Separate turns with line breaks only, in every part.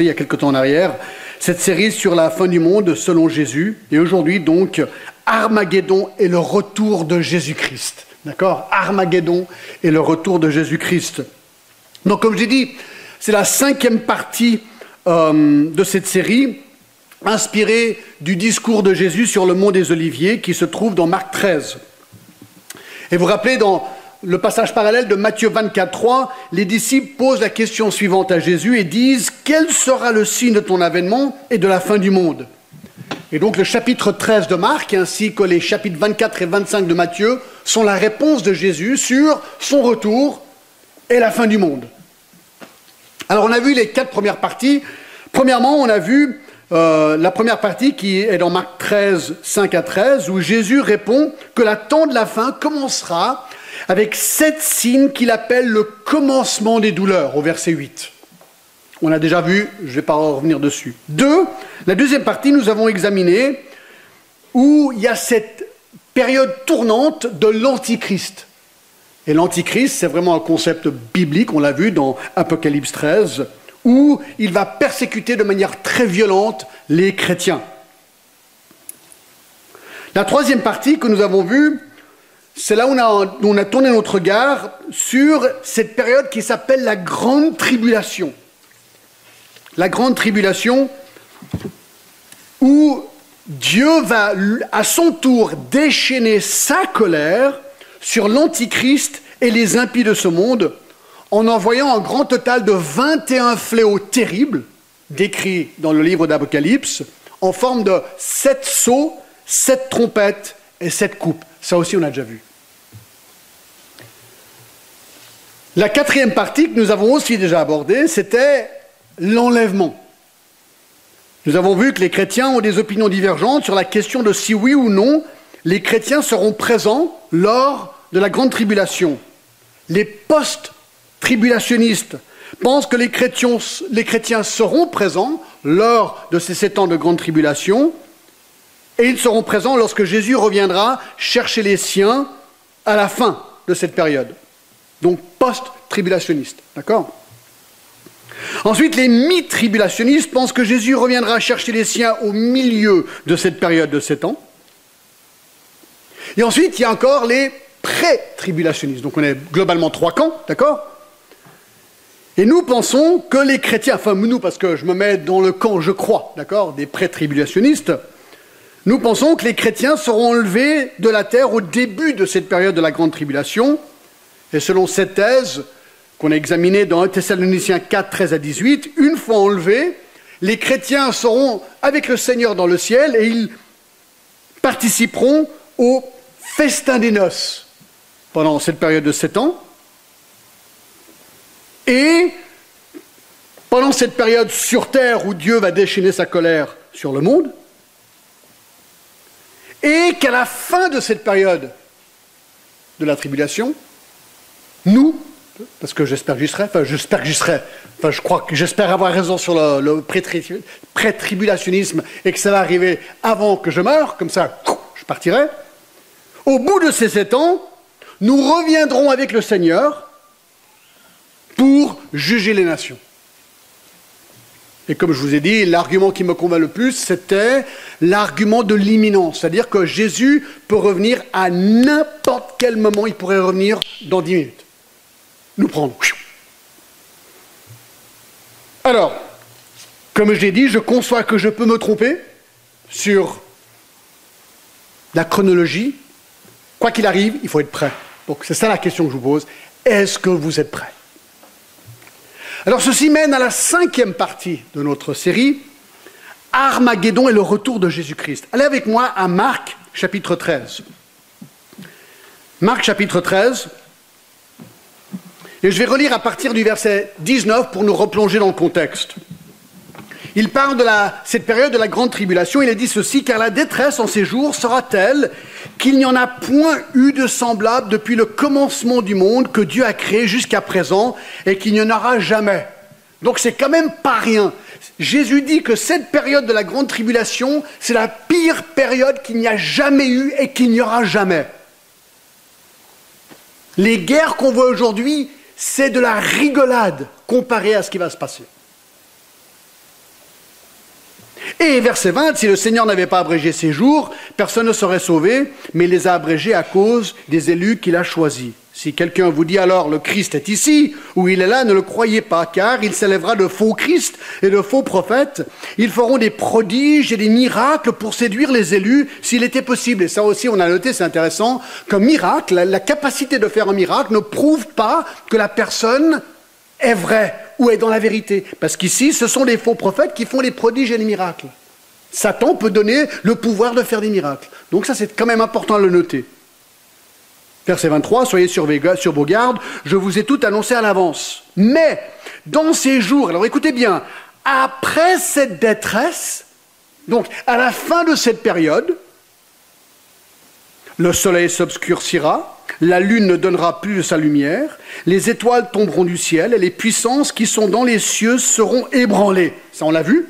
il y a quelque temps en arrière, cette série sur la fin du monde selon Jésus. Et aujourd'hui, donc, Armageddon et le retour de Jésus-Christ. D'accord? Armageddon et le retour de Jésus-Christ. Donc, comme j'ai dit, c'est la cinquième partie euh, de cette série, inspirée du discours de Jésus sur le mont des Oliviers, qui se trouve dans Marc 13. Et vous vous rappelez, dans le passage parallèle de Matthieu 24, 3, les disciples posent la question suivante à Jésus et disent Quel sera le signe de ton avènement et de la fin du monde? Et donc le chapitre 13 de Marc, ainsi que les chapitres 24 et 25 de Matthieu, sont la réponse de Jésus sur son retour et la fin du monde. Alors on a vu les quatre premières parties. Premièrement, on a vu euh, la première partie qui est dans Marc 13, 5 à 13, où Jésus répond que la temps de la fin commencera avec sept signes qu'il appelle le commencement des douleurs, au verset 8. On a déjà vu, je ne vais pas revenir dessus. Deux, la deuxième partie, nous avons examiné où il y a cette période tournante de l'Antichrist. Et l'Antichrist, c'est vraiment un concept biblique, on l'a vu dans Apocalypse 13, où il va persécuter de manière très violente les chrétiens. La troisième partie que nous avons vue, c'est là où on a, tourné notre regard sur cette période qui s'appelle la grande tribulation. La grande tribulation où Dieu va à son tour déchaîner sa colère sur l'Antichrist et les impies de ce monde en envoyant un grand total de 21 fléaux terribles, décrits dans le livre d'Apocalypse, en forme de sept sceaux, sept trompettes et sept coupes. Ça aussi, on a déjà vu. La quatrième partie que nous avons aussi déjà abordée, c'était l'enlèvement. Nous avons vu que les chrétiens ont des opinions divergentes sur la question de si oui ou non les chrétiens seront présents lors de la grande tribulation. Les post-tribulationnistes pensent que les chrétiens, les chrétiens seront présents lors de ces sept ans de grande tribulation, et ils seront présents lorsque Jésus reviendra chercher les siens à la fin de cette période. Donc post-tribulationniste. D'accord? Ensuite, les mi-tribulationnistes pensent que Jésus reviendra chercher les siens au milieu de cette période de sept ans. Et ensuite, il y a encore les pré-tribulationnistes. Donc on est globalement trois camps, d'accord? Et nous pensons que les chrétiens, enfin nous parce que je me mets dans le camp, je crois, d'accord, des pré-tribulationnistes, nous pensons que les chrétiens seront enlevés de la terre au début de cette période de la grande tribulation. Et selon cette thèse qu'on a examinée dans 1 Thessaloniciens 4, 13 à 18, une fois enlevés, les chrétiens seront avec le Seigneur dans le ciel et ils participeront au festin des noces pendant cette période de sept ans. Et pendant cette période sur terre où Dieu va déchaîner sa colère sur le monde, et qu'à la fin de cette période de la tribulation, nous, parce que j'espère que j'y serai, enfin j'espère que j'y serai, enfin je crois que j'espère avoir raison sur le, pré-tribulationnisme et que ça va arriver avant que je meure, comme ça je partirai. Au bout de ces sept ans, nous reviendrons avec le Seigneur pour juger les nations. Et comme je vous ai dit, l'argument qui me convainc le plus, c'était l'argument de l'imminence. C'est-à-dire que Jésus peut revenir à n'importe quel moment, il pourrait revenir dans dix minutes. Nous prendre. Alors, comme je l'ai dit, je conçois que je peux me tromper sur la chronologie. Quoi qu'il arrive, il faut être prêt. Donc c'est ça la question que je vous pose. Est-ce que vous êtes prêt? Alors ceci mène à la cinquième partie de notre série, Armageddon et le retour de Jésus-Christ. Allez avec moi à Marc chapitre 13. Marc chapitre 13. Et je vais relire à partir du verset 19 pour nous replonger dans le contexte. Il parle de cette période de la grande tribulation. Il a dit ceci, car la détresse en ces jours sera telle qu'il n'y en a point eu de semblable depuis le commencement du monde que Dieu a créé jusqu'à présent et qu'il n'y en aura jamais. Donc c'est quand même pas rien. Jésus dit que cette période de la grande tribulation, c'est la pire période qu'il n'y a jamais eu et qu'il n'y aura jamais. Les guerres qu'on voit aujourd'hui, c'est de la rigolade comparé à ce qui va se passer. Et verset 20, si le Seigneur n'avait pas abrégé ses jours, personne ne serait sauvé, mais il les a abrégés à cause des élus qu'il a choisis. Si quelqu'un vous dit alors le Christ est ici ou il est là, ne le croyez pas, car il s'élèvera de faux Christ et de faux prophètes. Ils feront des prodiges et des miracles pour séduire les élus s'il était possible. Et ça aussi, on a noté, c'est intéressant, qu'un miracle, la, capacité de faire un miracle ne prouve pas que la personne est vraie ou est dans la vérité. Parce qu'ici, ce sont les faux prophètes qui font les prodiges et les miracles. Satan peut donner le pouvoir de faire des miracles. Donc ça, c'est quand même important à le noter. Verset 23, soyez sur vos gardes, je vous ai tout annoncé à l'avance. Mais, dans ces jours, alors écoutez bien, après cette détresse, donc à la fin de cette période, le soleil s'obscurcira, la lune ne donnera plus de sa lumière, les étoiles tomberont du ciel et les puissances qui sont dans les cieux seront ébranlées. Ça, on l'a vu?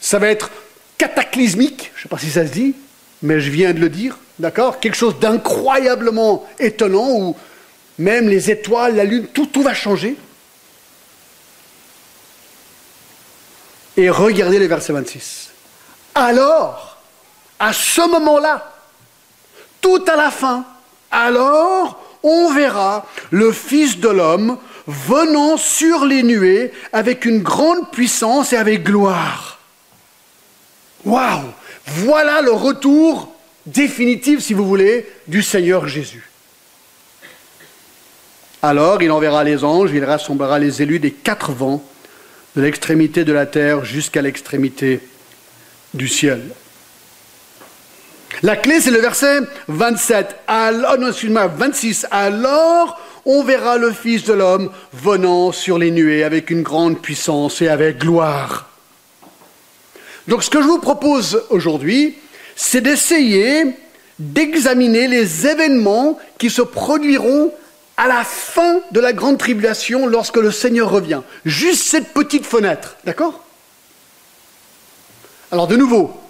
Ça va être cataclysmique, je ne sais pas si ça se dit, mais je viens de le dire. D'accord? Quelque chose d'incroyablement étonnant où même les étoiles, la lune, tout, va changer. Et regardez le verset 26. Alors, à ce moment-là, tout à la fin, alors on verra le Fils de l'homme venant sur les nuées avec une grande puissance et avec gloire. Waouh Voilà le retour définitive, si vous voulez, du Seigneur Jésus. Alors il enverra les anges, il rassemblera les élus des quatre vents, de l'extrémité de la terre jusqu'à l'extrémité du ciel. La clé, c'est le verset 27. Alors, non, excuse-moi, 26. Alors, on verra le Fils de l'homme venant sur les nuées avec une grande puissance et avec gloire. Donc, ce que je vous propose aujourd'hui, c'est d'essayer d'examiner les événements qui se produiront à la fin de la grande tribulation lorsque le Seigneur revient. Juste cette petite fenêtre, d'accord? Alors de nouveau,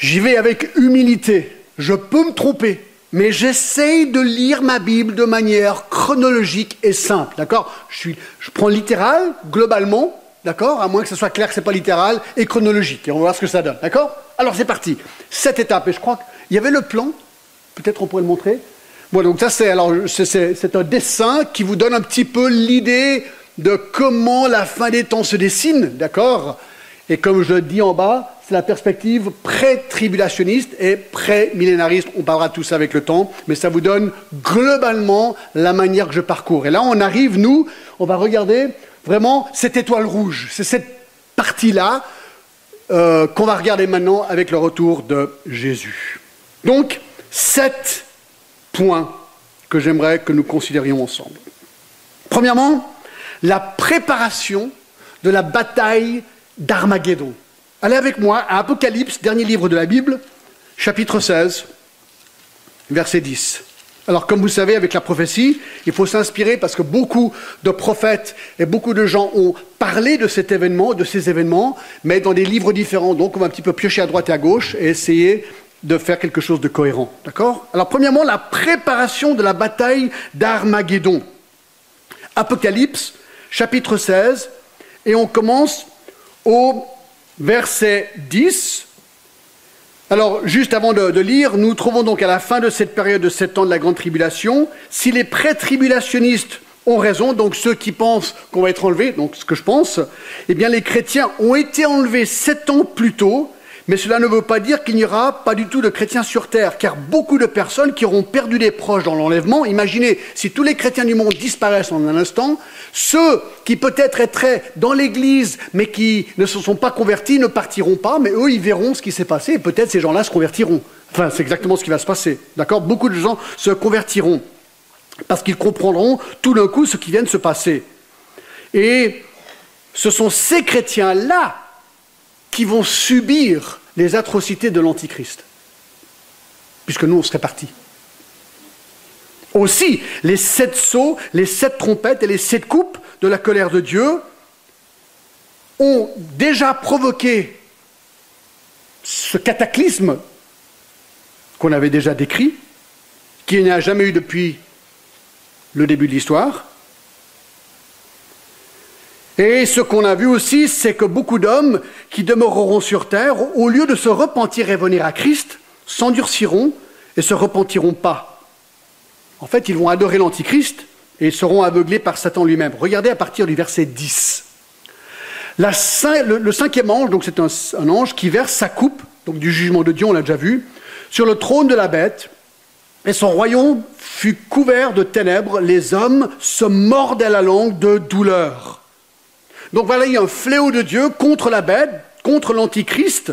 j'y vais avec humilité. Je peux me tromper, mais j'essaye de lire ma Bible de manière chronologique et simple, d'accord? Je, prends littéral, globalement, D'accord? À moins que ce soit clair que ce n'est pas littéral et chronologique. Et on va voir ce que ça donne. D'accord? Alors c'est parti. Cette étape. Et je crois qu'il y avait le plan. Peut-être on pourrait le montrer. Bon, donc ça c'est alors c'est un dessin qui vous donne un petit peu l'idée de comment la fin des temps se dessine, d'accord? Et comme je le dis en bas, c'est la perspective pré-tribulationniste et pré-millénariste. On parlera de tout ça avec le temps, mais ça vous donne globalement la manière que je parcours. Et là, on arrive, nous, on va regarder Vraiment, cette étoile rouge, c'est cette partie-là euh, qu'on va regarder maintenant avec le retour de Jésus. Donc, sept points que j'aimerais que nous considérions ensemble. Premièrement, la préparation de la bataille d'Armageddon. Allez avec moi à Apocalypse, dernier livre de la Bible, chapitre 16, verset 10. Alors, comme vous savez, avec la prophétie, il faut s'inspirer parce que beaucoup de prophètes et beaucoup de gens ont parlé de cet événement, de ces événements, mais dans des livres différents. Donc, on va un petit peu piocher à droite et à gauche et essayer de faire quelque chose de cohérent. D'accord? Alors, premièrement, la préparation de la bataille d'Armageddon. Apocalypse, chapitre 16, et on commence au verset 10 alors, juste avant de, lire, nous trouvons donc à la fin de cette période de sept ans de la grande tribulation, si les pré-tribulationnistes ont raison, donc ceux qui pensent qu'on va être enlevés, donc ce que je pense, eh bien les chrétiens ont été enlevés sept ans plus tôt, mais cela ne veut pas dire qu'il n'y aura pas du tout de chrétiens sur terre, car beaucoup de personnes qui auront perdu des proches dans l'enlèvement, imaginez si tous les chrétiens du monde disparaissent en un instant, ceux qui peut-être être dans l'Église mais qui ne se sont pas convertis ne partiront pas, mais eux ils verront ce qui s'est passé et peut-être ces gens-là se convertiront. Enfin, c'est exactement ce qui va se passer. D'accord? Beaucoup de gens se convertiront parce qu'ils comprendront tout d'un coup ce qui vient de se passer. Et ce sont ces chrétiens-là qui vont subir les atrocités de l'Antichrist, puisque nous, on serait partis. Aussi, les sept sceaux, les sept trompettes et les sept coupes de la colère de Dieu ont déjà provoqué ce cataclysme qu'on avait déjà décrit, qu'il n'y a jamais eu depuis le début de l'histoire. Et ce qu'on a vu aussi, c'est que beaucoup d'hommes qui demeureront sur terre, au lieu de se repentir et venir à Christ, s'endurciront et se repentiront pas. En fait, ils vont adorer l'Antichrist et seront aveuglés par Satan lui-même. Regardez à partir du verset 10. le, cinquième ange, donc c'est un, un, ange qui verse sa coupe, donc du jugement de Dieu, on l'a déjà vu, sur le trône de la bête, et son royaume fut couvert de ténèbres, les hommes se mordaient la langue de douleur. Donc voilà, il y a un fléau de Dieu contre la bête, contre l'Antichrist.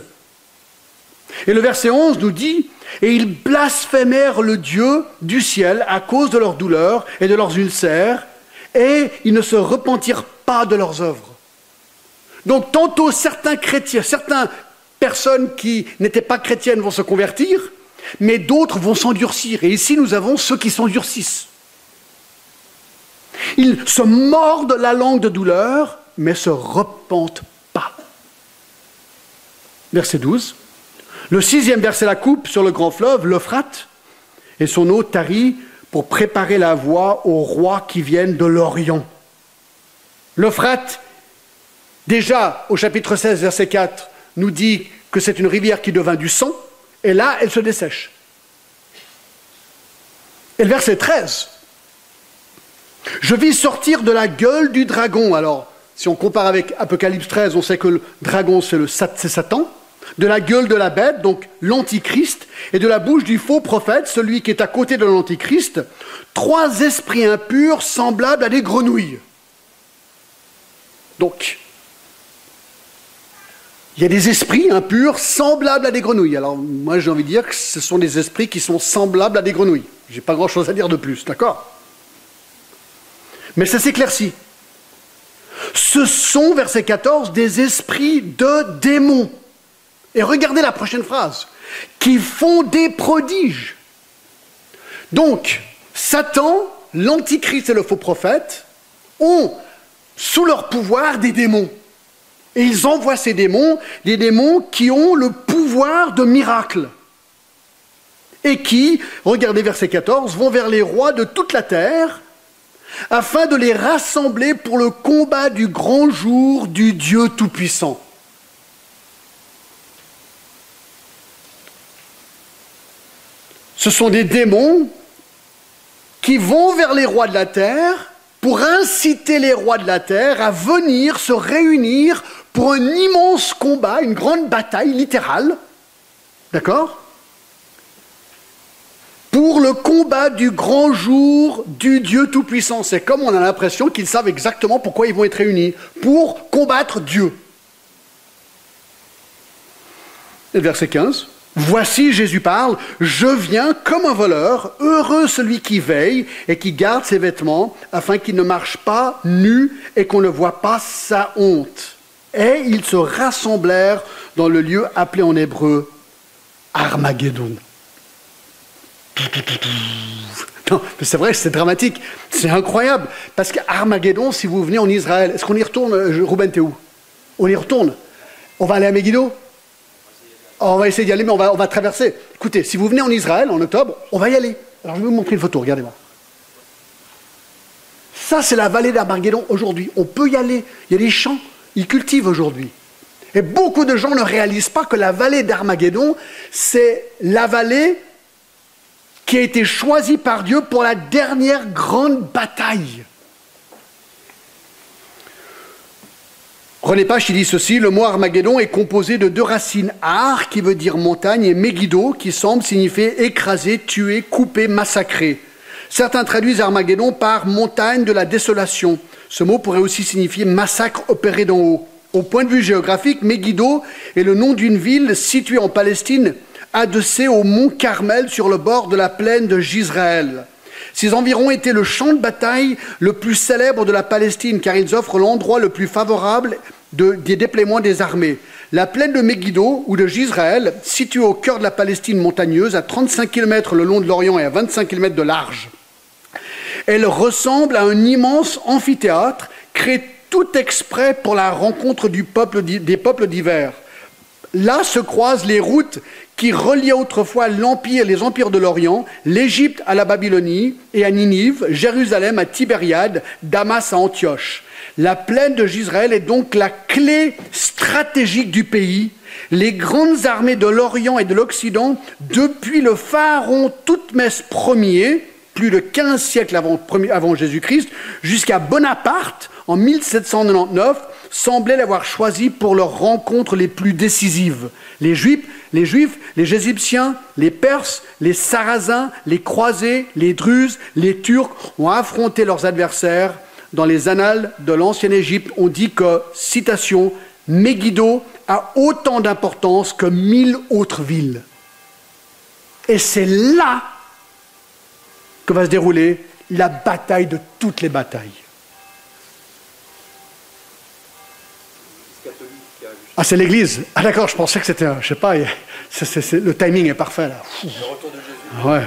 Et le verset 11 nous dit, et ils blasphémèrent le Dieu du ciel à cause de leur douleur et de leurs ulcères, et ils ne se repentirent pas de leurs œuvres. Donc tantôt certains chrétiens, certaines personnes qui n'étaient pas chrétiennes vont se convertir, mais d'autres vont s'endurcir. Et ici, nous avons ceux qui s'endurcissent. Ils se mordent la langue de douleur, mais se repentent pas. Verset 12. Le sixième verset la coupe sur le grand fleuve, l'Euphrate, et son eau tarit pour préparer la voie aux rois qui viennent de l'Orient. L'Euphrate, déjà au chapitre 16, verset 4, nous dit que c'est une rivière qui devint du sang, et là, elle se dessèche. Et le verset 13. Je vis sortir de la gueule du dragon. Alors, si on compare avec Apocalypse 13, on sait que le dragon, c'est Satan. De la gueule de la bête, donc l'antichrist, et de la bouche du faux prophète, celui qui est à côté de l'antichrist, trois esprits impurs semblables à des grenouilles. Donc, il y a des esprits impurs semblables à des grenouilles. Alors moi j'ai envie de dire que ce sont des esprits qui sont semblables à des grenouilles. J'ai pas grand chose à dire de plus, d'accord? Mais ça s'éclaircit. Ce sont, verset 14, des esprits de démons. Et regardez la prochaine phrase. Qui font des prodiges. Donc, Satan, l'antichrist et le faux prophète ont sous leur pouvoir des démons. Et ils envoient ces démons, des démons qui ont le pouvoir de miracle. Et qui, regardez verset 14, vont vers les rois de toute la terre afin de les rassembler pour le combat du grand jour du Dieu Tout-Puissant. Ce sont des démons qui vont vers les rois de la terre pour inciter les rois de la terre à venir se réunir pour un immense combat, une grande bataille littérale, d'accord? Pour le combat du grand jour du Dieu Tout-Puissant. C'est comme on a l'impression qu'ils savent exactement pourquoi ils vont être réunis, pour combattre Dieu. Et verset 15. Voici, Jésus parle, je viens comme un voleur, heureux celui qui veille et qui garde ses vêtements, afin qu'il ne marche pas nu et qu'on ne voit pas sa honte. Et ils se rassemblèrent dans le lieu appelé en hébreu Armageddon. Non, mais c'est vrai, c'est dramatique, c'est incroyable. Parce qu'Armageddon, si vous venez en Israël, est-ce qu'on y retourne euh, Ruben, t'es où? On y retourne. On va aller à Megiddo? Oh, On va essayer d'y aller, mais on va, on va traverser. Écoutez, si vous venez en Israël en octobre, on va y aller. Alors je vais vous montrer une photo, regardez-moi. Ça, c'est la vallée d'Armageddon aujourd'hui. On peut y aller. Il y a des champs, ils cultivent aujourd'hui. Et beaucoup de gens ne réalisent pas que la vallée d'Armageddon, c'est la vallée qui a été choisie par Dieu pour la dernière grande bataille. René Pache dit ceci, le mot Armageddon est composé de deux racines, Ar qui veut dire montagne et Megiddo qui semble signifier écraser, tuer, couper, massacrer. Certains traduisent Armageddon par montagne de la désolation. Ce mot pourrait aussi signifier massacre opéré d'en haut. Au point de vue géographique, Megiddo est le nom d'une ville située en Palestine, adossée au mont Carmel sur le bord de la plaine de Gisraël. Ces environs étaient le champ de bataille le plus célèbre de la Palestine, car ils offrent l'endroit le plus favorable des déploiements des armées. La plaine de Megiddo, ou de Gisraël, située au cœur de la Palestine montagneuse, à 35 km le long de l'Orient et à 25 km de large. Elle ressemble à un immense amphithéâtre créé tout exprès pour la rencontre du des peuples divers. Là se croisent les routes qui reliaient autrefois l'empire, les empires de l'Orient, l'Égypte à la Babylonie et à Ninive, Jérusalem à Tibériade, Damas à Antioche. La plaine de Gisraël est donc la clé stratégique du pays. Les grandes armées de l'Orient et de l'Occident, depuis le pharaon Toutmès Ier, plus de 15 siècles avant, avant Jésus-Christ, jusqu'à Bonaparte en 1799, semblaient l'avoir choisi pour leurs rencontres les plus décisives. Les Juifs, les Juifs, les Égyptiens, les Perses, les Sarrasins, les Croisés, les Druzes, les Turcs ont affronté leurs adversaires dans les annales de l'ancienne Égypte, on dit que, citation, Megiddo a autant d'importance que mille autres villes. Et c'est là que va se dérouler la bataille de toutes les batailles. Ah, c'est l'Église. Ah, d'accord, je pensais que c'était, je sais pas, le timing est parfait là. Le retour de Jésus. Ouais.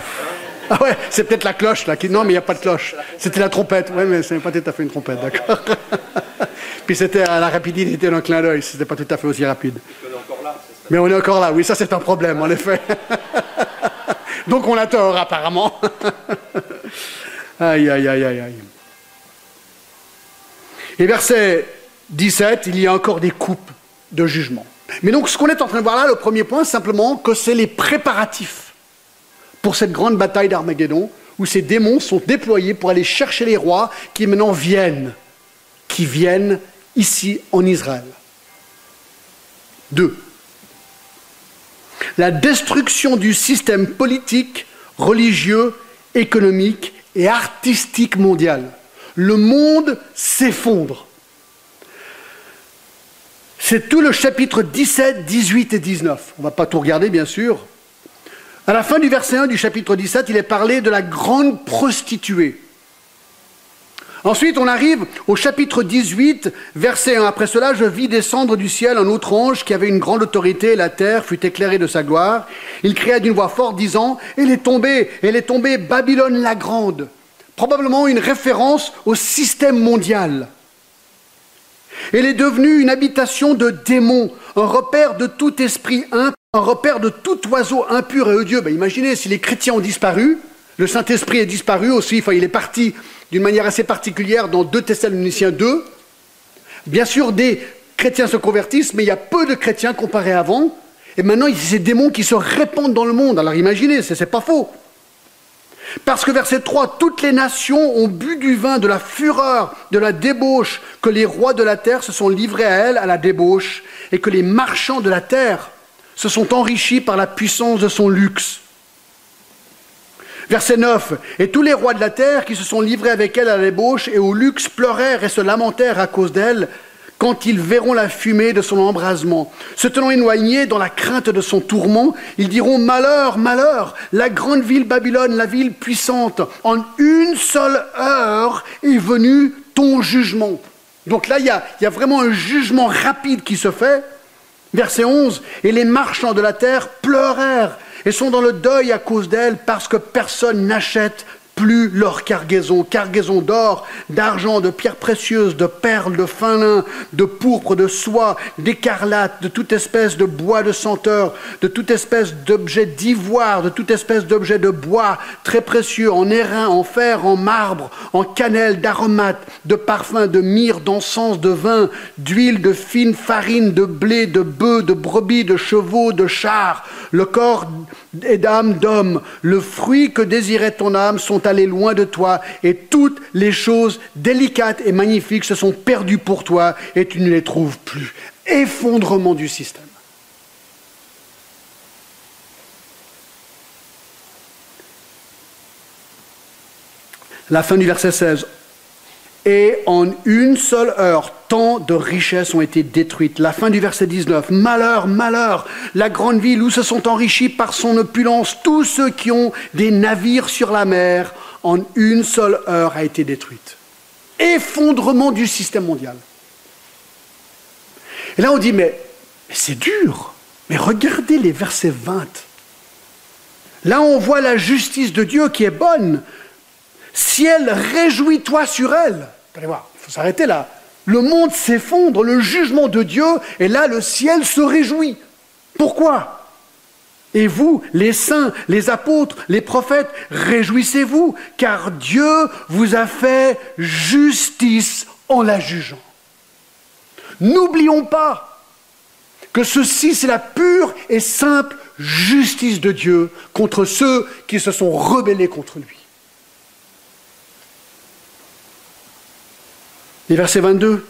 Ah ouais, c'est peut-être la cloche là. Qui... Non, mais il n'y a pas de cloche. C'était la trompette. Oui, mais ce n'est pas tout à fait une trompette, d'accord. Puis c'était à la rapidité d'un clin d'œil. Ce n'était pas tout à fait aussi rapide. Mais on est encore là. Oui, ça c'est un problème, en effet. Donc on a tort, apparemment. aïe, aïe, aïe, aïe, aïe. Et verset 17, il y a encore des coupes de jugement. Mais donc ce qu'on est en train de voir là, le premier point, simplement que c'est les préparatifs pour cette grande bataille d'Armageddon, où ces démons sont déployés pour aller chercher les rois qui maintenant viennent, qui viennent ici en Israël. Deux, la destruction du système politique, religieux, économique et artistique mondial. Le monde s'effondre. C'est tout le chapitre 17, 18 et 19. On ne va pas tout regarder, bien sûr. À la fin du verset 1 du chapitre 17, il est parlé de la grande prostituée. Ensuite, on arrive au chapitre 18, verset 1. Après cela, je vis descendre du ciel un autre ange qui avait une grande autorité, la terre fut éclairée de sa gloire. Il cria d'une voix forte, disant, Elle est tombée, elle est tombée, Babylone la grande. Probablement une référence au système mondial. Elle est devenue une habitation de démons, un repère de tout esprit impur un repère de tout oiseau impur et odieux. Ben, imaginez si les chrétiens ont disparu, le Saint-Esprit est disparu aussi, enfin, il est parti d'une manière assez particulière dans 2 Thessaloniciens 2. Bien sûr, des chrétiens se convertissent, mais il y a peu de chrétiens comparés avant. Et maintenant, il y démons qui se répandent dans le monde. Alors imaginez, ce n'est pas faux. Parce que verset 3, toutes les nations ont bu du vin de la fureur, de la débauche, que les rois de la terre se sont livrés à elle, à la débauche, et que les marchands de la terre se sont enrichis par la puissance de son luxe. Verset 9. Et tous les rois de la terre qui se sont livrés avec elle à la débauche et au luxe pleurèrent et se lamentèrent à cause d'elle quand ils verront la fumée de son embrasement. Se tenant éloignés dans la crainte de son tourment, ils diront Malheur, malheur, la grande ville Babylone, la ville puissante, en une seule heure est venu ton jugement. Donc là, il y a, vraiment un jugement rapide qui se fait. Verset 11, et les marchands de la terre pleurèrent et sont dans le deuil à cause d'elle parce que personne n'achète plus leur cargaison, cargaison d'or, d'argent, de pierres précieuses, de perles, de fin lin, de pourpre, de soie, d'écarlate, de toute espèce de bois de senteur, de toute espèce d'objet d'ivoire, de toute espèce d'objet de bois très précieux, en airain, en fer, en marbre, en cannelle, d'aromates, de parfums, de myrrhe, d'encens, de vin, d'huile, de fine farine, de blé, de bœufs, de brebis, de chevaux, de chars. Le corps et d'âme d'homme, le fruit que désirait ton âme sont allés loin de toi, et toutes les choses délicates et magnifiques se sont perdues pour toi, et tu ne les trouves plus. Effondrement du système. La fin du verset 16. Et en une seule heure, tant de richesses ont été détruites. La fin du verset 19. Malheur, malheur, la grande ville où se sont enrichis par son opulence tous ceux qui ont des navires sur la mer, en une seule heure a été détruite. Effondrement du système mondial. Et là on dit, mais, c'est dur. Mais regardez les versets 20. Là on voit la justice de Dieu qui est bonne. Ciel, réjouis-toi sur elle. Allez voir, il faut s'arrêter là. Le monde s'effondre, le jugement de Dieu, et là le ciel se réjouit. Pourquoi? Et vous, les saints, les apôtres, les prophètes, réjouissez-vous, car Dieu vous a fait justice en la jugeant. N'oublions pas que ceci, c'est la pure et simple justice de Dieu contre ceux qui se sont rebellés contre lui. Et verset 22,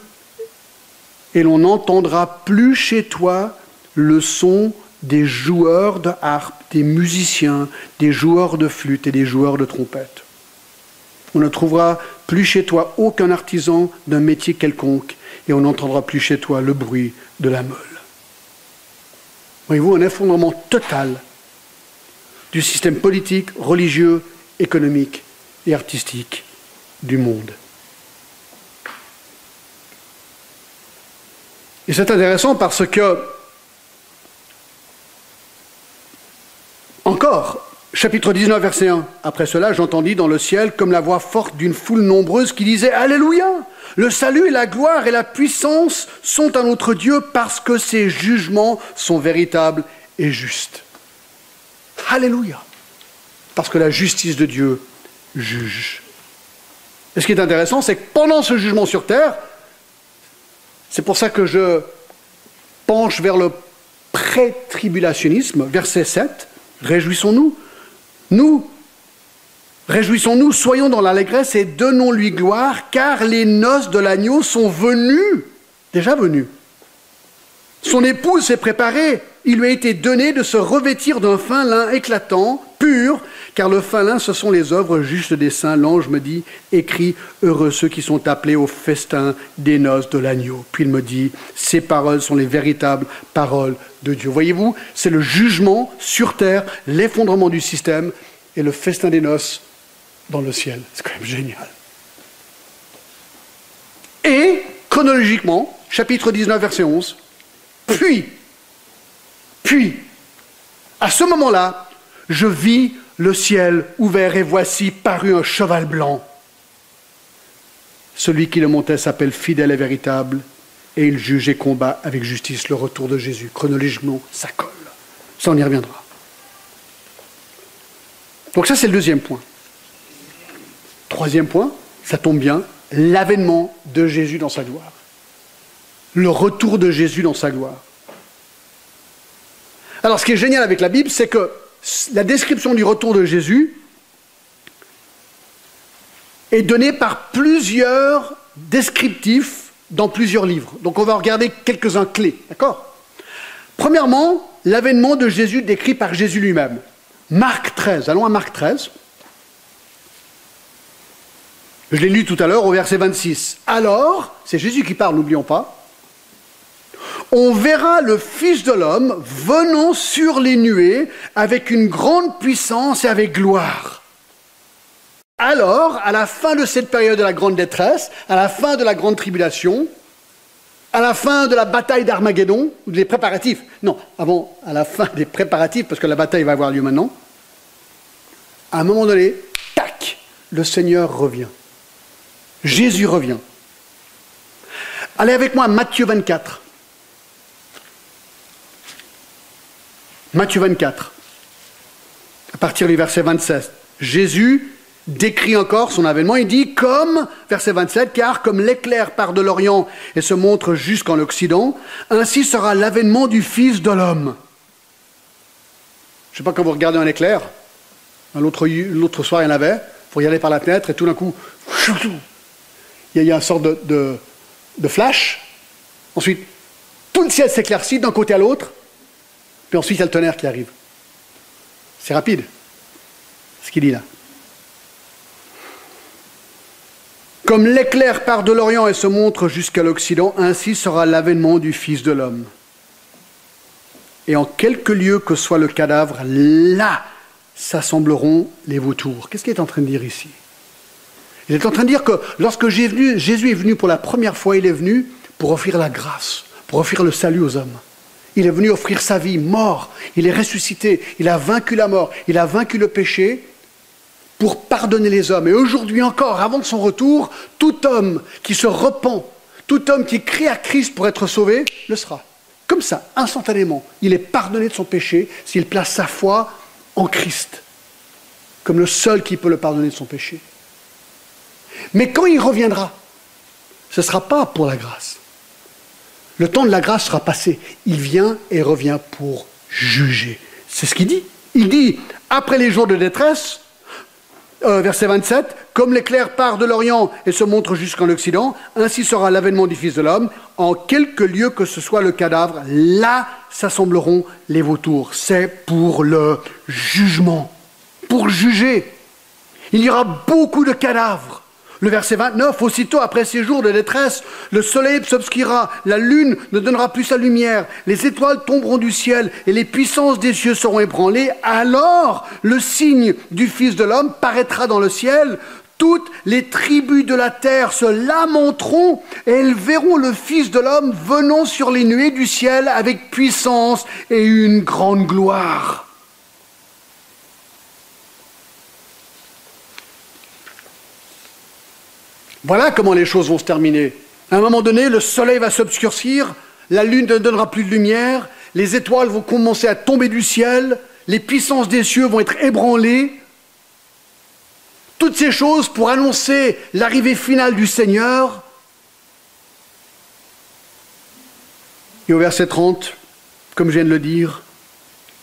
et l'on n'entendra plus chez toi le son des joueurs de harpe, des musiciens, des joueurs de flûte et des joueurs de trompette. On ne trouvera plus chez toi aucun artisan d'un métier quelconque, et on n'entendra plus chez toi le bruit de la meule. Voyez-vous, un effondrement total du système politique, religieux, économique et artistique du monde. Et c'est intéressant parce que, encore, chapitre 19, verset 1, après cela, j'entendis dans le ciel comme la voix forte d'une foule nombreuse qui disait Alléluia Le salut la gloire et la puissance sont à notre Dieu parce que ses jugements sont véritables et justes. Alléluia Parce que la justice de Dieu juge. Et ce qui est intéressant, c'est que pendant ce jugement sur terre, c'est pour ça que je penche vers le pré-tribulationnisme, verset 7. Réjouissons-nous. Nous, réjouissons-nous, soyons dans l'allégresse et donnons-lui gloire, car les noces de l'agneau sont venues, déjà venues. Son épouse s'est préparée, il lui a été donné de se revêtir d'un fin lin éclatant, pur, car le fin lin, ce sont les œuvres justes des saints. L'ange me dit, écrit, heureux ceux qui sont appelés au festin des noces de l'agneau. Puis il me dit, ces paroles sont les véritables paroles de Dieu. Voyez-vous, c'est le jugement sur terre, l'effondrement du système et le festin des noces dans le ciel. C'est quand même génial. Et, chronologiquement, chapitre 19, verset 11, puis, puis, à ce moment-là, je vis le ciel ouvert et voici parut un cheval blanc. Celui qui le montait s'appelle fidèle et véritable et il juge et combat avec justice le retour de Jésus. Chronologiquement, ça colle. Ça, on y reviendra. Donc ça, c'est le deuxième point. Troisième point, ça tombe bien, l'avènement de Jésus dans sa gloire. Le retour de Jésus dans sa gloire. Alors, ce qui est génial avec la Bible, c'est que la description du retour de Jésus est donnée par plusieurs descriptifs dans plusieurs livres. Donc on va regarder quelques-uns clés, d'accord? Premièrement, l'avènement de Jésus décrit par Jésus lui-même. Marc 13, allons à Marc 13. Je l'ai lu tout à l'heure au verset 26. Alors, c'est Jésus qui parle, n'oublions pas, on verra le Fils de l'homme venant sur les nuées avec une grande puissance et avec gloire. Alors, à la fin de cette période de la grande détresse, à la fin de la grande tribulation, à la fin de la bataille d'Armageddon, ou des préparatifs, non, avant, à la fin des préparatifs, parce que la bataille va avoir lieu maintenant, à un moment donné, tac, le Seigneur revient. Jésus revient. Allez avec moi à Matthieu 24. Matthieu 24, à partir du verset 27. Jésus décrit encore son avènement. Il dit comme, verset 27, car comme l'éclair part de l'Orient et se montre jusqu'en Occident, ainsi sera l'avènement du Fils de l'homme. Je ne sais pas quand vous regardez un éclair, l'autre soir il y en avait, vous regardez par la fenêtre et tout d'un coup, il y a une sorte de flash. Ensuite, tout le ciel s'éclaircit d'un côté à l'autre. Puis ensuite, il y a le tonnerre qui arrive. C'est rapide, ce qu'il dit là. Comme l'éclair part de l'Orient et se montre jusqu'à l'Occident, ainsi sera l'avènement du Fils de l'homme. Et en quelque lieu que soit le cadavre, là s'assembleront les vautours. Qu'est-ce qu'il est en train de dire ici? Il est en train de dire que lorsque Jésus est venu pour la première fois, il est venu pour offrir la grâce, pour offrir le salut aux hommes. Il est venu offrir sa vie, mort. Il est ressuscité. Il a vaincu la mort. Il a vaincu le péché pour pardonner les hommes. Et aujourd'hui encore, avant son retour, tout homme qui se repent, tout homme qui crie à Christ pour être sauvé, le sera. Comme ça, instantanément, il est pardonné de son péché s'il place sa foi en Christ, comme le seul qui peut le pardonner de son péché. Mais quand il reviendra, ce ne sera pas pour la grâce. Le temps de la grâce sera passé. Il vient et revient pour juger. C'est ce qu'il dit. Il dit, après les jours de détresse, euh, verset 27, comme l'éclair part de l'Orient et se montre jusqu'en Occident, ainsi sera l'avènement du Fils de l'homme. En quelque lieu que ce soit le cadavre, là s'assembleront les vautours. C'est pour le jugement, pour juger. Il y aura beaucoup de cadavres. Le verset 29, aussitôt après ces jours de détresse, le soleil s'obscurera, la lune ne donnera plus sa lumière, les étoiles tomberont du ciel et les puissances des cieux seront ébranlées. Alors le signe du Fils de l'homme paraîtra dans le ciel. Toutes les tribus de la terre se lamenteront et elles verront le Fils de l'homme venant sur les nuées du ciel avec puissance et une grande gloire. Voilà comment les choses vont se terminer. À un moment donné, le soleil va s'obscurcir, la lune ne donnera plus de lumière, les étoiles vont commencer à tomber du ciel, les puissances des cieux vont être ébranlées. Toutes ces choses pour annoncer l'arrivée finale du Seigneur. Et au verset 30, comme je viens de le dire,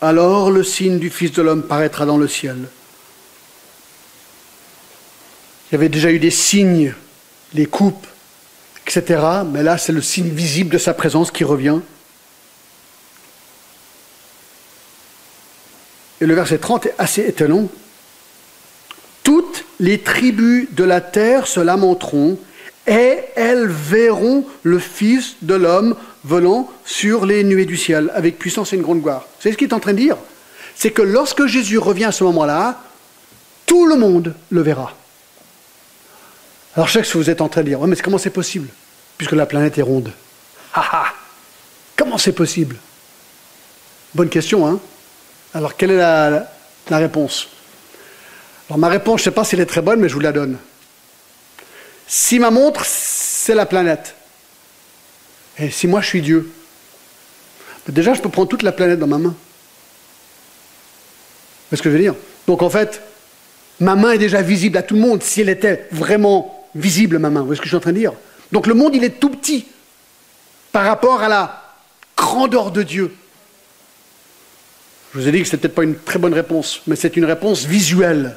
alors le signe du Fils de l'homme paraîtra dans le ciel. Il y avait déjà eu des signes les coupes, etc. Mais là, c'est le signe visible de sa présence qui revient. Et le verset 30 est assez étonnant. Toutes les tribus de la terre se lamenteront et elles verront le Fils de l'homme volant sur les nuées du ciel avec puissance et une grande gloire. C'est ce qu'il est en train de dire. C'est que lorsque Jésus revient à ce moment-là, tout le monde le verra. Alors je sais que vous êtes en train de dire, mais comment c'est possible Puisque la planète est ronde? Comment c'est possible? Bonne question, hein? Alors quelle est la, réponse? Alors ma réponse, je ne sais pas si elle est très bonne, mais je vous la donne. Si ma montre, c'est la planète, et si moi je suis Dieu, ben déjà je peux prendre toute la planète dans ma main. C'est ce que je veux dire? Donc en fait, ma main est déjà visible à tout le monde si elle était vraiment visible ma main. Vous voyez ce que je suis en train de dire? Donc le monde, il est tout petit par rapport à la grandeur de Dieu. Je vous ai dit que ce n'était peut-être pas une très bonne réponse, mais c'est une réponse visuelle.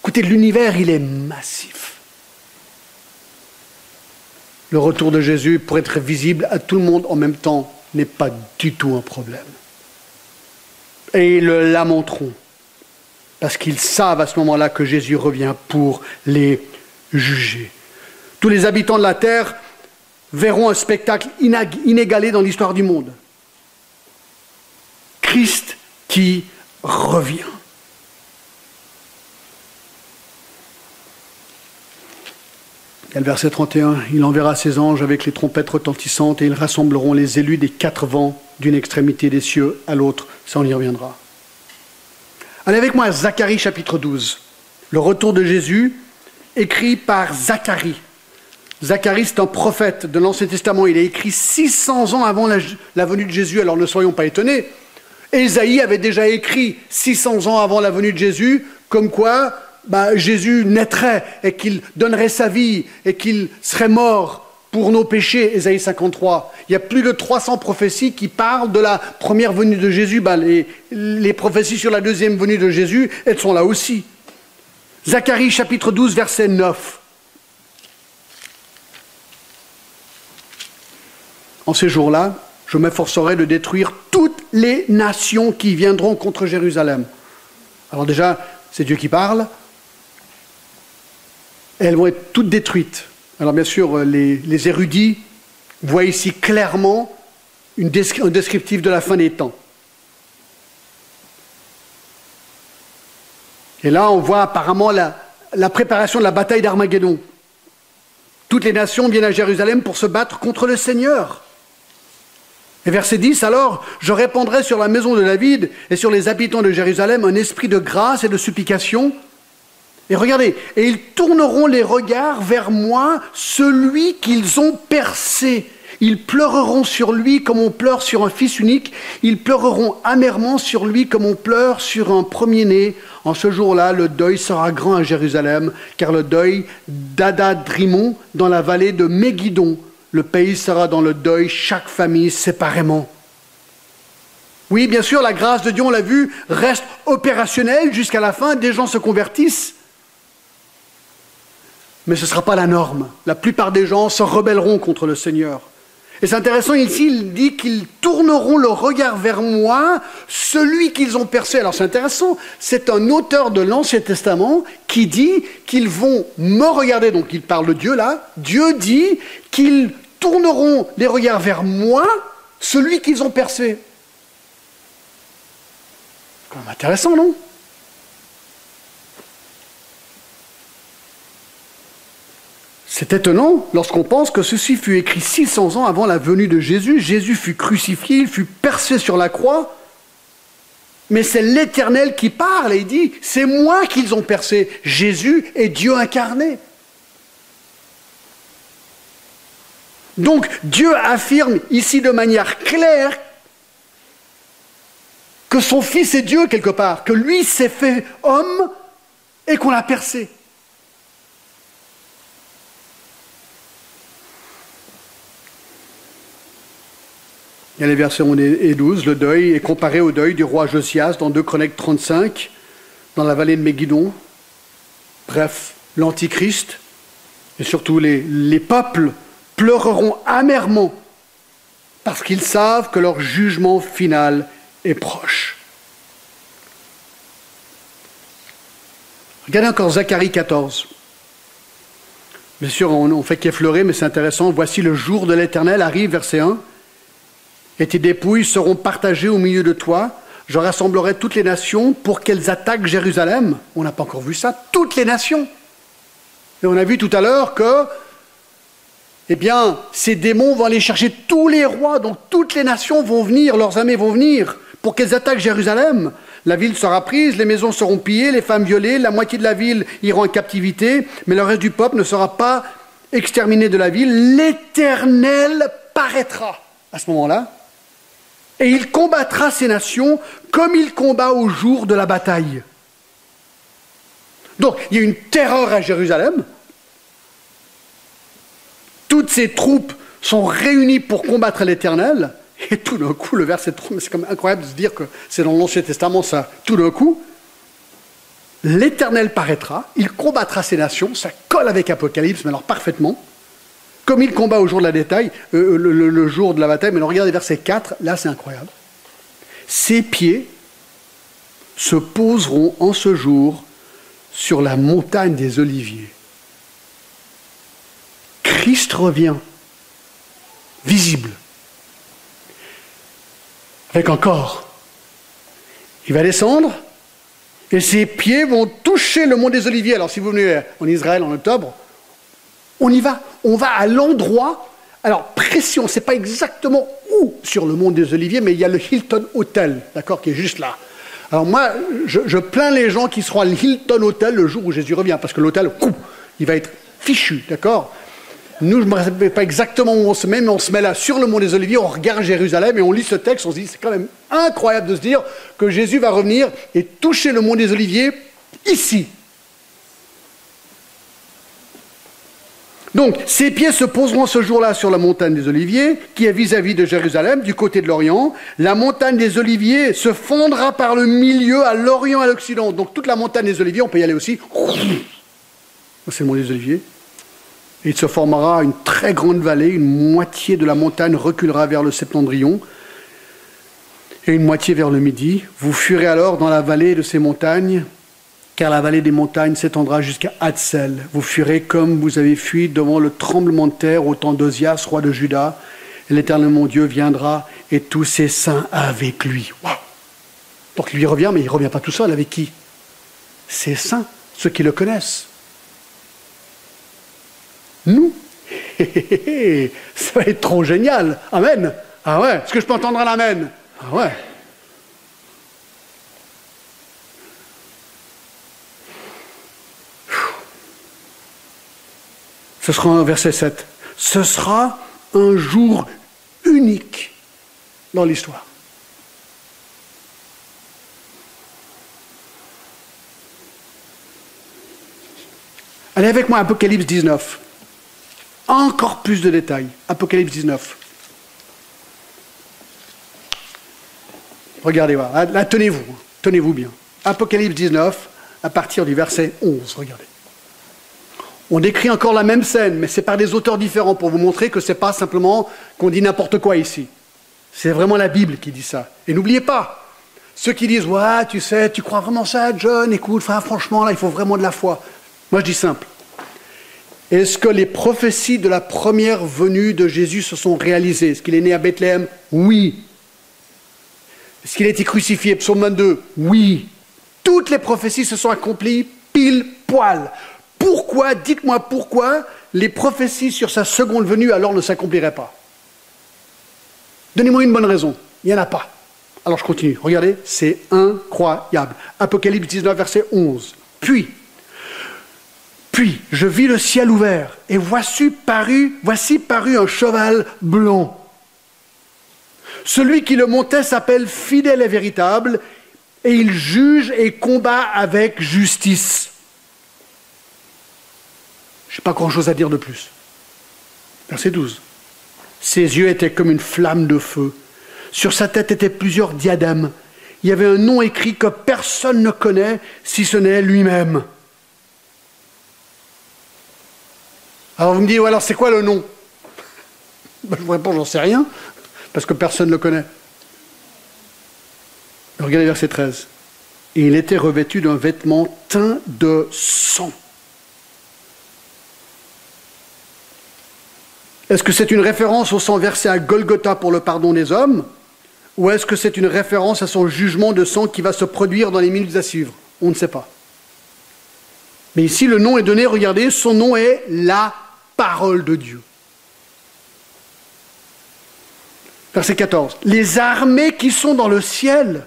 Écoutez, l'univers, il est massif. Le retour de Jésus, pour être visible à tout le monde en même temps, n'est pas du tout un problème. Et ils le lamenteront parce qu'ils savent à ce moment-là que Jésus revient pour les juger. Tous les habitants de la terre verront un spectacle inégalé dans l'histoire du monde. Christ qui revient. Il le verset 31, il enverra ses anges avec les trompettes retentissantes et ils rassembleront les élus des quatre vents d'une extrémité des cieux à l'autre. Ça, on y reviendra. Allez avec moi à Zacharie chapitre 12. Le retour de Jésus, écrit par Zacharie. Zacharie, c'est un prophète de l'Ancien Testament. Il est écrit 600 ans avant la, venue de Jésus, alors ne soyons pas étonnés. Ésaïe avait déjà écrit 600 ans avant la venue de Jésus, comme quoi bah, Jésus naîtrait et qu'il donnerait sa vie et qu'il serait mort pour nos péchés, Ésaïe 53. Il y a plus de 300 prophéties qui parlent de la première venue de Jésus. Ben, les, les prophéties sur la deuxième venue de Jésus, elles sont là aussi. Zacharie chapitre 12, verset 9. En ces jours-là, je m'efforcerai de détruire toutes les nations qui viendront contre Jérusalem. Alors déjà, c'est Dieu qui parle. Elles vont être toutes détruites. Alors bien sûr, euh, les, érudits voient ici clairement un descriptif de la fin des temps. Et là, on voit apparemment la, la préparation de la bataille d'Armageddon. Toutes les nations viennent à Jérusalem pour se battre contre le Seigneur. Et verset 10, alors, je répandrai sur la maison de David et sur les habitants de Jérusalem un esprit de grâce et de supplication et regardez, et ils tourneront les regards vers moi, celui qu'ils ont percé. Ils pleureront sur lui comme on pleure sur un fils unique. Ils pleureront amèrement sur lui comme on pleure sur un premier-né. En ce jour-là, le deuil sera grand à Jérusalem, car le deuil d'Adadrimon dans la vallée de Mégidon. Le pays sera dans le deuil, chaque famille séparément. Oui, bien sûr, la grâce de Dieu, on l'a vu, reste opérationnelle jusqu'à la fin. Des gens se convertissent. Mais ce ne sera pas la norme. La plupart des gens se rebelleront contre le Seigneur. Et c'est intéressant ici, il dit qu'ils tourneront le regard vers moi, celui qu'ils ont percé. Alors c'est intéressant, c'est un auteur de l'Ancien Testament qui dit qu'ils vont me regarder, donc il parle de Dieu là, Dieu dit qu'ils tourneront les regards vers moi, celui qu'ils ont percé. Quand même intéressant, non? C'est étonnant lorsqu'on pense que ceci fut écrit 600 ans avant la venue de Jésus. Jésus fut crucifié, il fut percé sur la croix. Mais c'est l'Éternel qui parle et dit, c'est moi qu'ils ont percé. Jésus est Dieu incarné. Donc Dieu affirme ici de manière claire que son Fils est Dieu quelque part, que lui s'est fait homme et qu'on l'a percé. Il y a les versets 11 et 12. Le deuil est comparé au deuil du roi Josias dans 2 Chroniques 35, dans la vallée de Megiddo. Bref, l'Antichrist et surtout les, les peuples pleureront amèrement parce qu'ils savent que leur jugement final est proche. Regardez encore Zacharie 14. Bien sûr, on, on fait qu'effleurer, mais c'est intéressant. Voici le jour de l'Éternel arrive, verset 1 et tes dépouilles seront partagées au milieu de toi. Je rassemblerai toutes les nations pour qu'elles attaquent Jérusalem. On n'a pas encore vu ça, toutes les nations. Et on a vu tout à l'heure que, eh bien, ces démons vont aller chercher tous les rois, donc toutes les nations vont venir, leurs armées vont venir pour qu'elles attaquent Jérusalem. La ville sera prise, les maisons seront pillées, les femmes violées, la moitié de la ville ira en captivité, mais le reste du peuple ne sera pas exterminé de la ville. L'Éternel paraîtra à ce moment-là et il combattra ces nations comme il combat au jour de la bataille. Donc, il y a une terreur à Jérusalem. Toutes ces troupes sont réunies pour combattre l'Éternel. Et tout d'un coup, le verset 3, c'est quand même incroyable de se dire que c'est dans l'Ancien Testament ça. Tout d'un coup, l'Éternel paraîtra, il combattra ces nations, ça colle avec Apocalypse, mais alors parfaitement comme il combat au jour de la détail, euh, euh, le, jour de la bataille. Mais regardez verset 4, là c'est incroyable. Ses pieds se poseront en ce jour sur la montagne des Oliviers. Christ revient, visible, avec un corps. Il va descendre et ses pieds vont toucher le mont des Oliviers. Alors si vous venez en Israël en octobre, on y va, on va à l'endroit. Alors, précis, on ne pas exactement où sur le mont des Oliviers, mais il y a le Hilton Hotel, d'accord, qui est juste là. Alors moi, je, plains les gens qui seront à l'Hilton Hotel le jour où Jésus revient, parce que l'hôtel, il va être fichu, d'accord? Nous, je ne me rappelle pas exactement où on se met, mais on se met là sur le mont des Oliviers, on regarde Jérusalem et on lit ce texte, on se dit, c'est quand même incroyable de se dire que Jésus va revenir et toucher le mont des Oliviers ici, Donc, ses pieds se poseront ce jour-là sur la montagne des Oliviers, qui est vis-à-vis de Jérusalem, du côté de l'Orient. La montagne des Oliviers se fondra par le milieu à l'Orient et à l'Occident. Donc, toute la montagne des Oliviers, on peut y aller aussi. C'est le mont des Oliviers. Il se formera une très grande vallée, une moitié de la montagne reculera vers le septentrion et une moitié vers le midi. Vous fuirez alors dans la vallée de ces montagnes car la vallée des montagnes s'étendra jusqu'à Hatzel. Vous fuirez comme vous avez fui devant le tremblement de terre au temps d'Ozias, roi de Juda. L'éternel mon Dieu viendra et tous ses saints avec lui. Donc il lui revient, mais il ne revient pas tout seul. Avec qui? Ses saints, ceux qui le connaissent. Nous. Ça va être trop génial. Amen. Ah ouais, est-ce que je peux entendre un amen? Ah ouais. Ce sera un verset 7. Ce sera un jour unique dans l'histoire. Allez avec moi, Apocalypse 19. Encore plus de détails. Apocalypse 19. Regardez, voilà. là tenez-vous, tenez-vous bien. Apocalypse 19, à partir du verset 11, regardez. On décrit encore la même scène, mais c'est par des auteurs différents pour vous montrer que ce n'est pas simplement qu'on dit n'importe quoi ici. C'est vraiment la Bible qui dit ça. Et n'oubliez pas, ceux qui disent Ouais, tu sais, tu crois vraiment ça, John? Écoute, franchement, là, il faut vraiment de la foi. Moi, je dis simple. Est-ce que les prophéties de la première venue de Jésus se sont réalisées? Est-ce qu'il est né à Bethléem? Oui. Est-ce qu'il a été crucifié? Psaume 22 Oui. Toutes les prophéties se sont accomplies pile poil. Pourquoi, dites-moi pourquoi, les prophéties sur sa seconde venue alors ne s'accompliraient pas? Donnez-moi une bonne raison. Il n'y en a pas. Alors je continue. Regardez, c'est incroyable. Apocalypse 19, verset 11. Puis, puis je vis le ciel ouvert, et voici paru, voici paru un cheval blanc. Celui qui le montait s'appelle fidèle et véritable, et il juge et combat avec justice. Je n'ai pas grand-chose à dire de plus. Verset 12. Ses yeux étaient comme une flamme de feu. Sur sa tête étaient plusieurs diadèmes. Il y avait un nom écrit que personne ne connaît si ce n'est lui-même. Alors vous me dites, alors c'est quoi le nom? Ben, Je vous réponds, j'en sais rien, parce que personne ne le connaît. Regardez verset 13. Et il était revêtu d'un vêtement teint de sang. Est-ce que c'est une référence au sang versé à Golgotha pour le pardon des hommes Ou est-ce que c'est une référence à son jugement de sang qui va se produire dans les minutes à suivre? On ne sait pas. Mais ici, le nom est donné, regardez, son nom est la parole de Dieu. Verset 14. Les armées qui sont dans le ciel.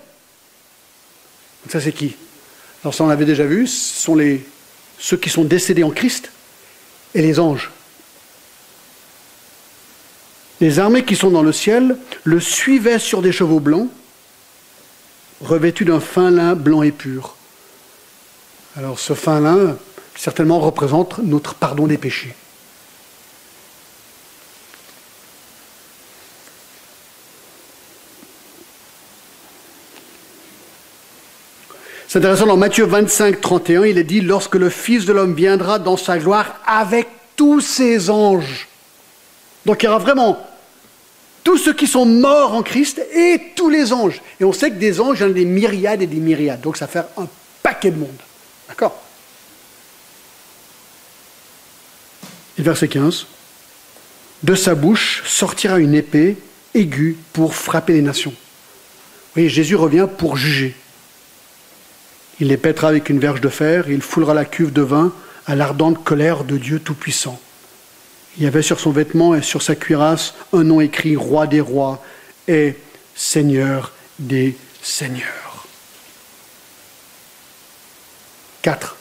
Ça, c'est qui? Alors, ça, on l'avait déjà vu. Ce sont ceux qui sont décédés en Christ et les anges. Les armées qui sont dans le ciel le suivaient sur des chevaux blancs, revêtus d'un fin lin blanc et pur. Alors ce fin lin, certainement, représente notre pardon des péchés. C'est intéressant, dans Matthieu 25, 31, il est dit, lorsque le Fils de l'homme viendra dans sa gloire avec tous ses anges. Donc il y aura vraiment tous ceux qui sont morts en Christ et tous les anges. Et on sait que des anges, il y en a des myriades et des myriades. Donc ça fait un paquet de monde. D'accord? Et verset 15. De sa bouche sortira une épée aiguë pour frapper les nations. Vous Jésus revient pour juger. Il les pètera avec une verge de fer et il foulera la cuve de vin à l'ardente colère de Dieu Tout-Puissant. Il y avait sur son vêtement et sur sa cuirasse un nom écrit Roi des rois et Seigneur des seigneurs. 4.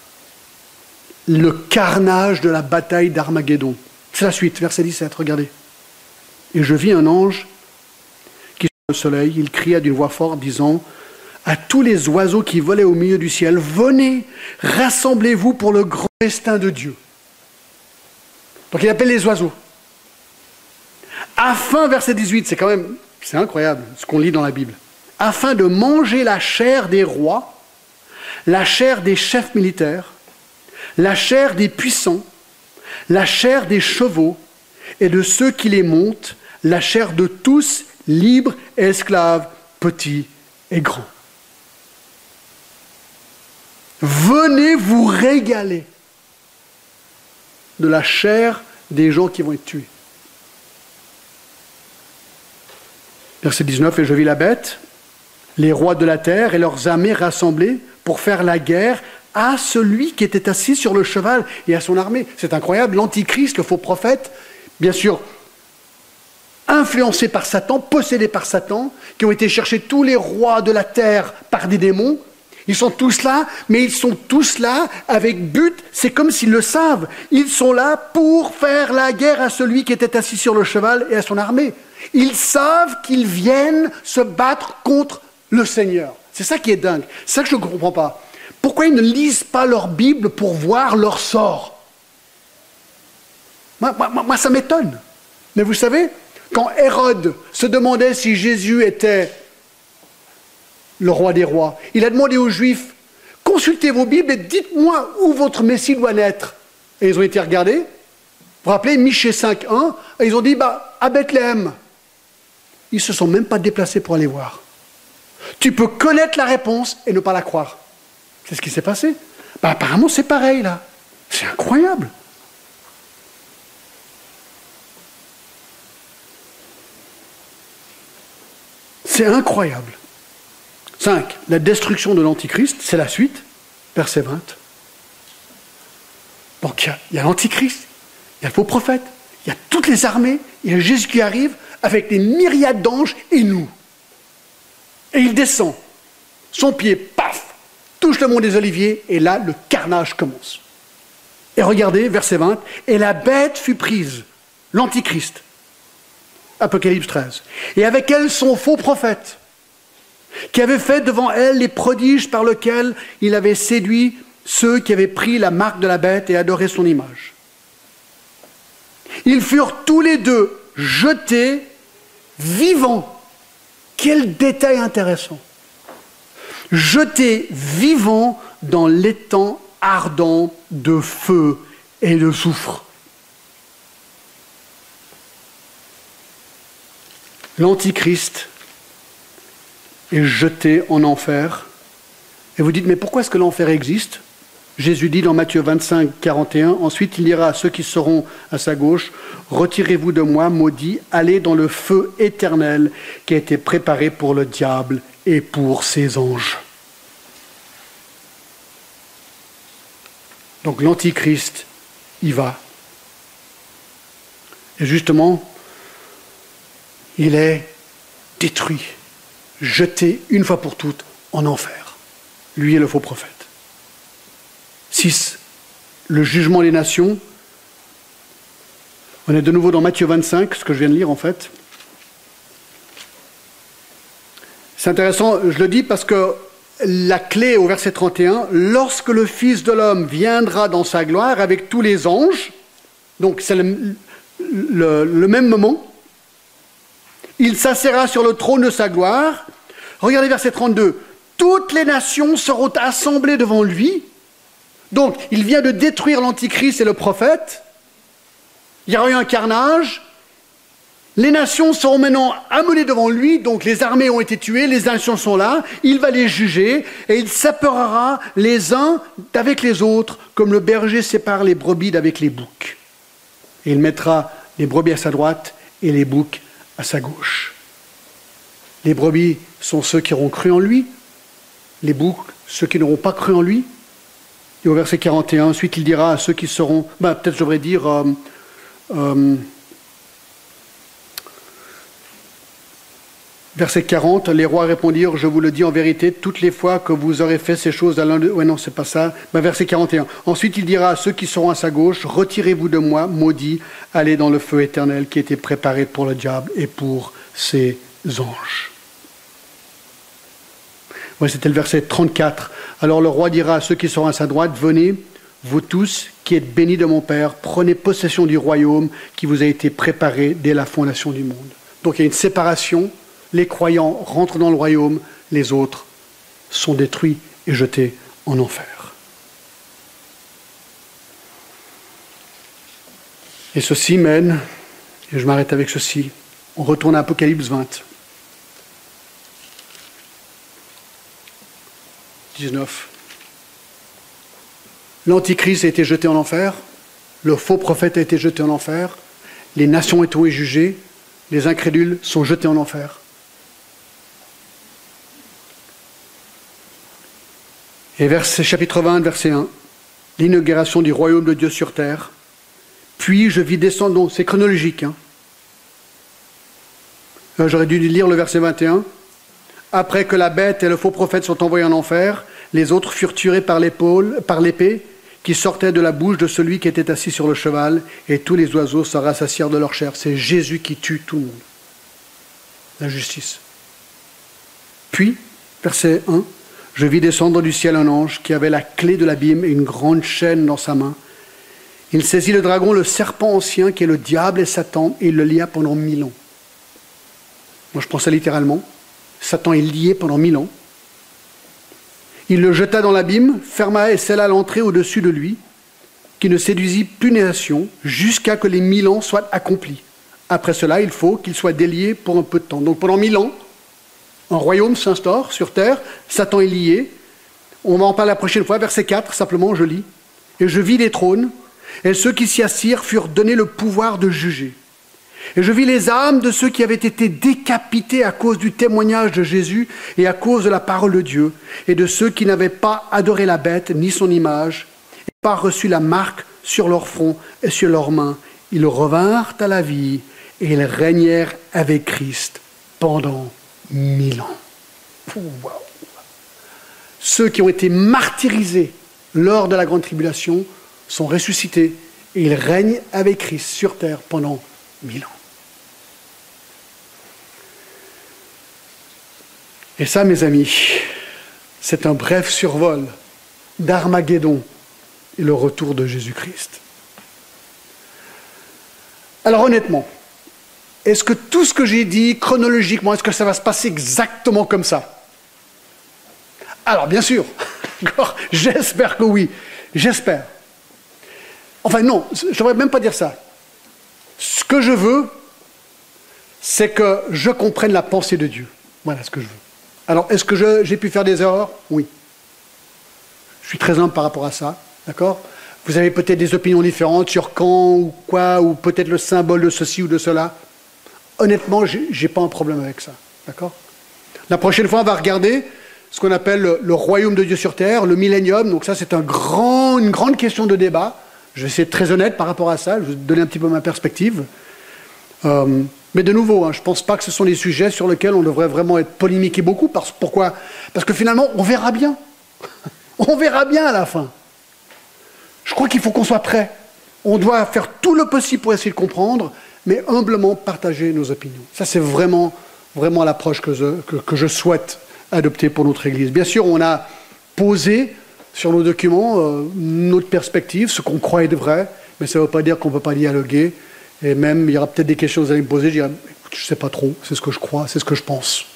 Le carnage de la bataille d'Armageddon. C'est la suite, verset 17, regardez. Et je vis un ange qui sur le soleil, il cria d'une voix forte, disant à tous les oiseaux qui volaient au milieu du ciel, venez, rassemblez-vous pour le grand destin de Dieu. Donc il appelle les oiseaux. Afin, verset 18, c'est quand même, c'est incroyable ce qu'on lit dans la Bible, afin de manger la chair des rois, la chair des chefs militaires, la chair des puissants, la chair des chevaux et de ceux qui les montent, la chair de tous, libres et esclaves, petits et grands. Venez vous régaler de la chair des gens qui vont être tués. Verset 19, et je vis la bête, les rois de la terre et leurs armées rassemblés pour faire la guerre à celui qui était assis sur le cheval et à son armée. C'est incroyable, l'antichrist, le faux prophète, bien sûr, influencé par Satan, possédé par Satan, qui ont été chercher tous les rois de la terre par des démons, Ils sont tous là, mais ils sont tous là avec but, c'est comme s'ils le savent. Ils sont là pour faire la guerre à celui qui était assis sur le cheval et à son armée. Ils savent qu'ils viennent se battre contre le Seigneur. C'est ça qui est dingue. C'est ça que je ne comprends pas. Pourquoi ils ne lisent pas leur Bible pour voir leur sort? Moi, ça m'étonne. Mais vous savez, quand Hérode se demandait si Jésus était le roi des rois, il a demandé aux Juifs, consultez vos Bibles et dites-moi où votre Messie doit naître. Et ils ont été regardés. Vous vous rappelez, Michée 5.1, et ils ont dit, bah, à Bethléem. Ils ne se sont même pas déplacés pour aller voir. Tu peux connaître la réponse et ne pas la croire. C'est ce qui s'est passé. Bah, apparemment, c'est pareil là. C'est incroyable. C'est incroyable. 5. La destruction de l'Antichrist, c'est la suite, verset 20. Donc il y a, l'Antichrist, il y a le faux prophète, il y a toutes les armées, il y a Jésus qui arrive avec des myriades d'anges et nous. Et il descend. Son pied, paf, touche le mont des Oliviers, et là, le carnage commence. Et regardez, verset 20, et la bête fut prise, l'Antichrist, Apocalypse 13. Et avec elle son faux prophète, qui avait fait devant elle les prodiges par lesquels il avait séduit ceux qui avaient pris la marque de la bête et adoré son image. Ils furent tous les deux jetés vivants. Quel détail intéressant. Jetés vivants dans l'étang ardent de feu et de soufre. l'Antichrist est jeté en enfer. Et vous dites, mais pourquoi est-ce que l'enfer existe? Jésus dit dans Matthieu 25, 41, ensuite il dira à ceux qui seront à sa gauche, retirez-vous de moi, maudit, allez dans le feu éternel qui a été préparé pour le diable et pour ses anges. Donc l'Antichrist y va. Et justement, il est détruit, jeté une fois pour toutes en enfer. Lui est le faux prophète. 6. Le jugement des nations. On est de nouveau dans Matthieu 25, ce que je viens de lire en fait. C'est intéressant, je le dis parce que la clé au verset 31, lorsque le Fils de l'homme viendra dans sa gloire avec tous les anges, donc c'est le, le même moment, il s'assera sur le trône de sa gloire. Regardez verset 32. Toutes les nations seront assemblées devant lui. Donc, il vient de détruire l'Antichrist et le prophète. Il y aura eu un carnage. Les nations seront maintenant amenées devant lui, donc les armées ont été tuées, les nations sont là, il va les juger et il séparera les uns d'avec les autres, comme le berger sépare les brebis d'avec les boucs. Et il mettra les brebis à sa droite et les boucs à sa gauche. Les brebis sont ceux qui auront cru en lui, les boucs, ceux qui n'auront pas cru en lui. Et au verset 41, ensuite il dira à ceux qui seront, ben, peut-être je devrais dire, euh, euh, Verset 40, les rois répondirent, je vous le dis en vérité, toutes les fois que vous aurez fait ces choses à l'un de... Ouais, non, c'est pas ça. Ben, verset 41. Ensuite, il dira à ceux qui seront à sa gauche, retirez-vous de moi, maudits, allez dans le feu éternel qui été préparé pour le diable et pour ses anges. Ouais, c'était le verset 34. Alors le roi dira à ceux qui seront à sa droite, venez, vous tous qui êtes bénis de mon Père, prenez possession du royaume qui vous a été préparé dès la fondation du monde. Donc il y a une séparation les croyants rentrent dans le royaume, les autres sont détruits et jetés en enfer. Et ceci mène, et je m'arrête avec ceci, on retourne à Apocalypse 20. 19. L'Antichrist a été jeté en enfer, le faux prophète a été jeté en enfer, les nations été jugées, les incrédules sont jetés en enfer. Et verset, chapitre 20, verset 1, l'inauguration du royaume de Dieu sur terre. Puis je vis descendre, c'est chronologique. Hein. Euh, j'aurais dû lire le verset 21. Après que la bête et le faux prophète sont envoyés en enfer, Les autres furent tués par l'épaule, par l'épée qui sortait de la bouche de celui qui était assis sur le cheval, et tous les oiseaux se rassasièrent de leur chair. C'est Jésus qui tue tout le monde. La justice. Puis, verset 1, je vis descendre du ciel un ange qui avait la clé de l'abîme et une grande chaîne dans sa main. Il saisit le dragon, le serpent ancien, qui est le diable et Satan, et il le lia pendant mille ans. Moi, je prends ça littéralement. Satan est lié pendant mille ans. Il le jeta dans l'abîme, ferma et scella l'entrée au-dessus de lui, qui ne séduisit plus nation, jusqu'à que les mille ans soient accomplis. Après cela, il faut qu'il soit délié pour un peu de temps. Donc pendant mille ans, un royaume s'instaure sur terre, Satan est lié. On en parler la prochaine fois, verset 4, simplement, je lis. Et je vis les trônes, et ceux qui s'y assirent furent donnés le pouvoir de juger. Et je vis les âmes de ceux qui avaient été décapités à cause du témoignage de Jésus et à cause de la parole de Dieu, et de ceux qui n'avaient pas adoré la bête ni son image, et pas reçu la marque sur leur front et sur leurs mains. Ils revinrent à la vie et ils régnèrent avec Christ pendant mille ans. Ceux qui ont été martyrisés lors de la grande tribulation sont ressuscités et ils règnent avec Christ sur terre pendant mille ans. Et ça, mes amis, c'est un bref survol d'Armageddon et le retour de Jésus-Christ. Alors honnêtement, est-ce que tout ce que j'ai dit chronologiquement, est-ce que ça va se passer exactement comme ça Alors bien sûr, j'espère que oui, j'espère. Enfin non, je ne devrais même pas dire ça. Ce que je veux, c'est que je comprenne la pensée de Dieu. Voilà ce que je veux. Alors, est-ce que j'ai pu faire des erreurs? Oui. Je suis très humble par rapport à ça, d'accord? Vous avez peut-être des opinions différentes sur quand ou quoi, ou peut-être le symbole de ceci ou de cela. Honnêtement, je n'ai pas un problème avec ça, d'accord? La prochaine fois, on va regarder ce qu'on appelle le, royaume de Dieu sur terre, le millénium. Donc ça, c'est une grande question de débat. Je vais essayer de être très honnête par rapport à ça, je vais donner un petit peu ma perspective. Euh, mais de nouveau, hein, je ne pense pas que ce sont les sujets sur lesquels on devrait vraiment être polémiqué beaucoup. Parce, pourquoi? Parce que finalement, on verra bien. on verra bien à la fin. Je crois qu'il faut qu'on soit prêt. On doit faire tout le possible pour essayer de comprendre, mais humblement partager nos opinions. Ça, c'est vraiment, vraiment l'approche que que je souhaite adopter pour notre Église. Bien sûr, on a posé sur nos documents euh, notre perspective, ce qu'on croit être vrai, mais ça ne veut pas dire qu'on ne peut pas dialoguer. Et même, il y aura peut-être des questions que vous allez me poser, je dirais, je ne sais pas trop, c'est ce que je crois, c'est ce que je pense.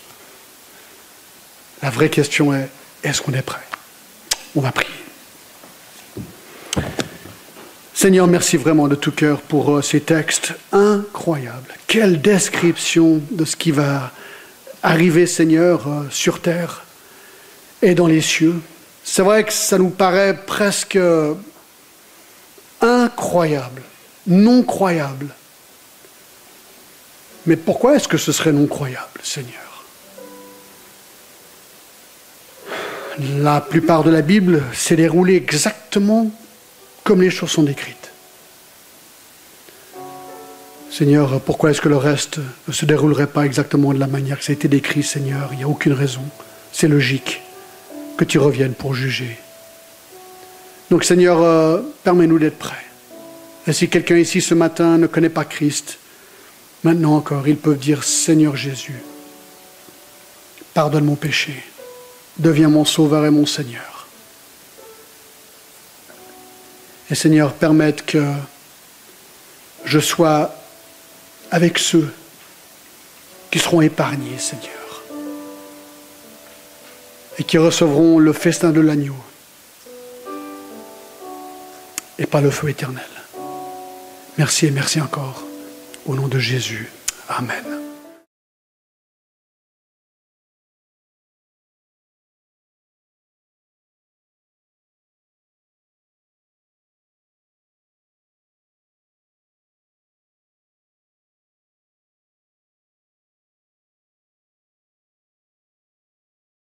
La vraie question est, est-ce qu'on est prêt? On va prier. Seigneur, merci vraiment de tout cœur pour euh, ces textes incroyables. Quelle description de ce qui va arriver, Seigneur, euh, sur terre et dans les cieux. C'est vrai que ça nous paraît presque incroyable non croyable. Mais pourquoi est-ce que ce serait non croyable, Seigneur? La plupart de la Bible s'est déroulée exactement comme les choses sont décrites. Seigneur, pourquoi est-ce que le reste ne se déroulerait pas exactement de la manière que ça a été décrit, Seigneur? Il n'y a aucune raison. C'est logique que tu reviennes pour juger. Donc, Seigneur, euh, permets-nous d'être prêts. Et si quelqu'un ici ce matin ne connaît pas Christ, maintenant encore, ils peuvent dire Seigneur Jésus, pardonne mon péché, deviens mon sauveur et mon Seigneur. Et Seigneur, permette que je sois avec ceux qui seront épargnés, Seigneur, et qui recevront le festin de l'agneau et pas le feu éternel. Merci et merci encore. Au nom de Jésus. Amen.